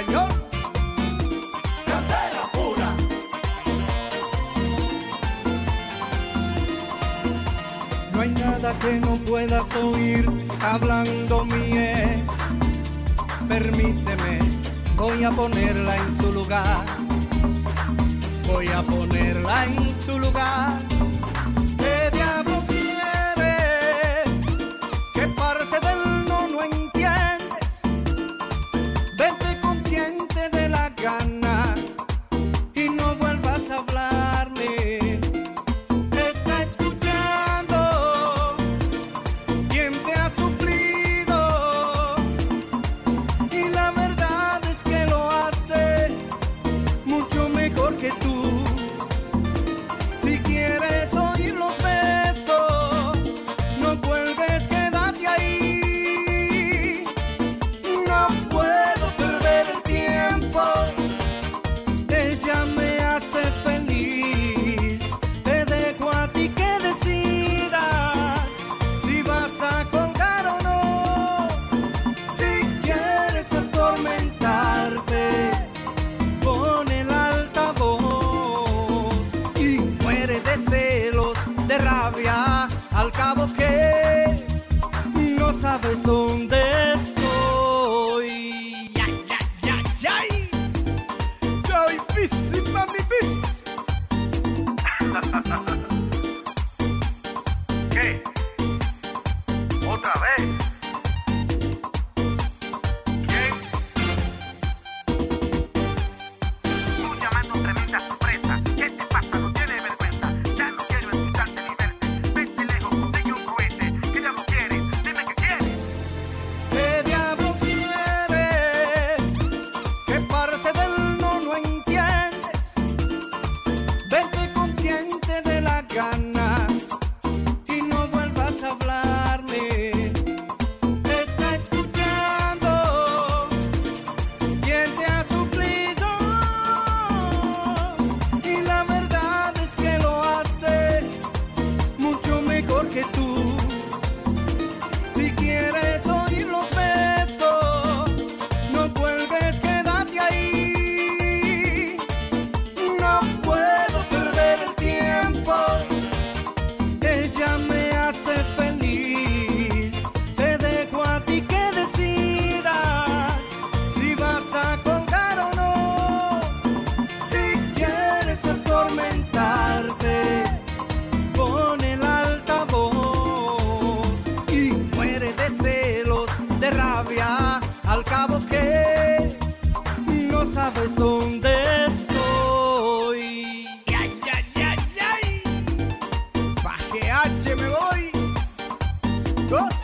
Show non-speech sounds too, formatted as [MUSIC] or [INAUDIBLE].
español. Candela pura. No hay nada que no puedas oír hablando mi ex. Permíteme, voy a ponerla en su lugar. Voy a ponerla en su lugar sabes dónde estoy. ¡Ya, ya, ya, ya! ¡Yo y bis y mami bis! [LAUGHS] ¿Qué? ¿Otra vez? gana. al cabo que no sabes dónde estoy. ¡Ay, ay, ay, ay! H me voy! ¡Dos!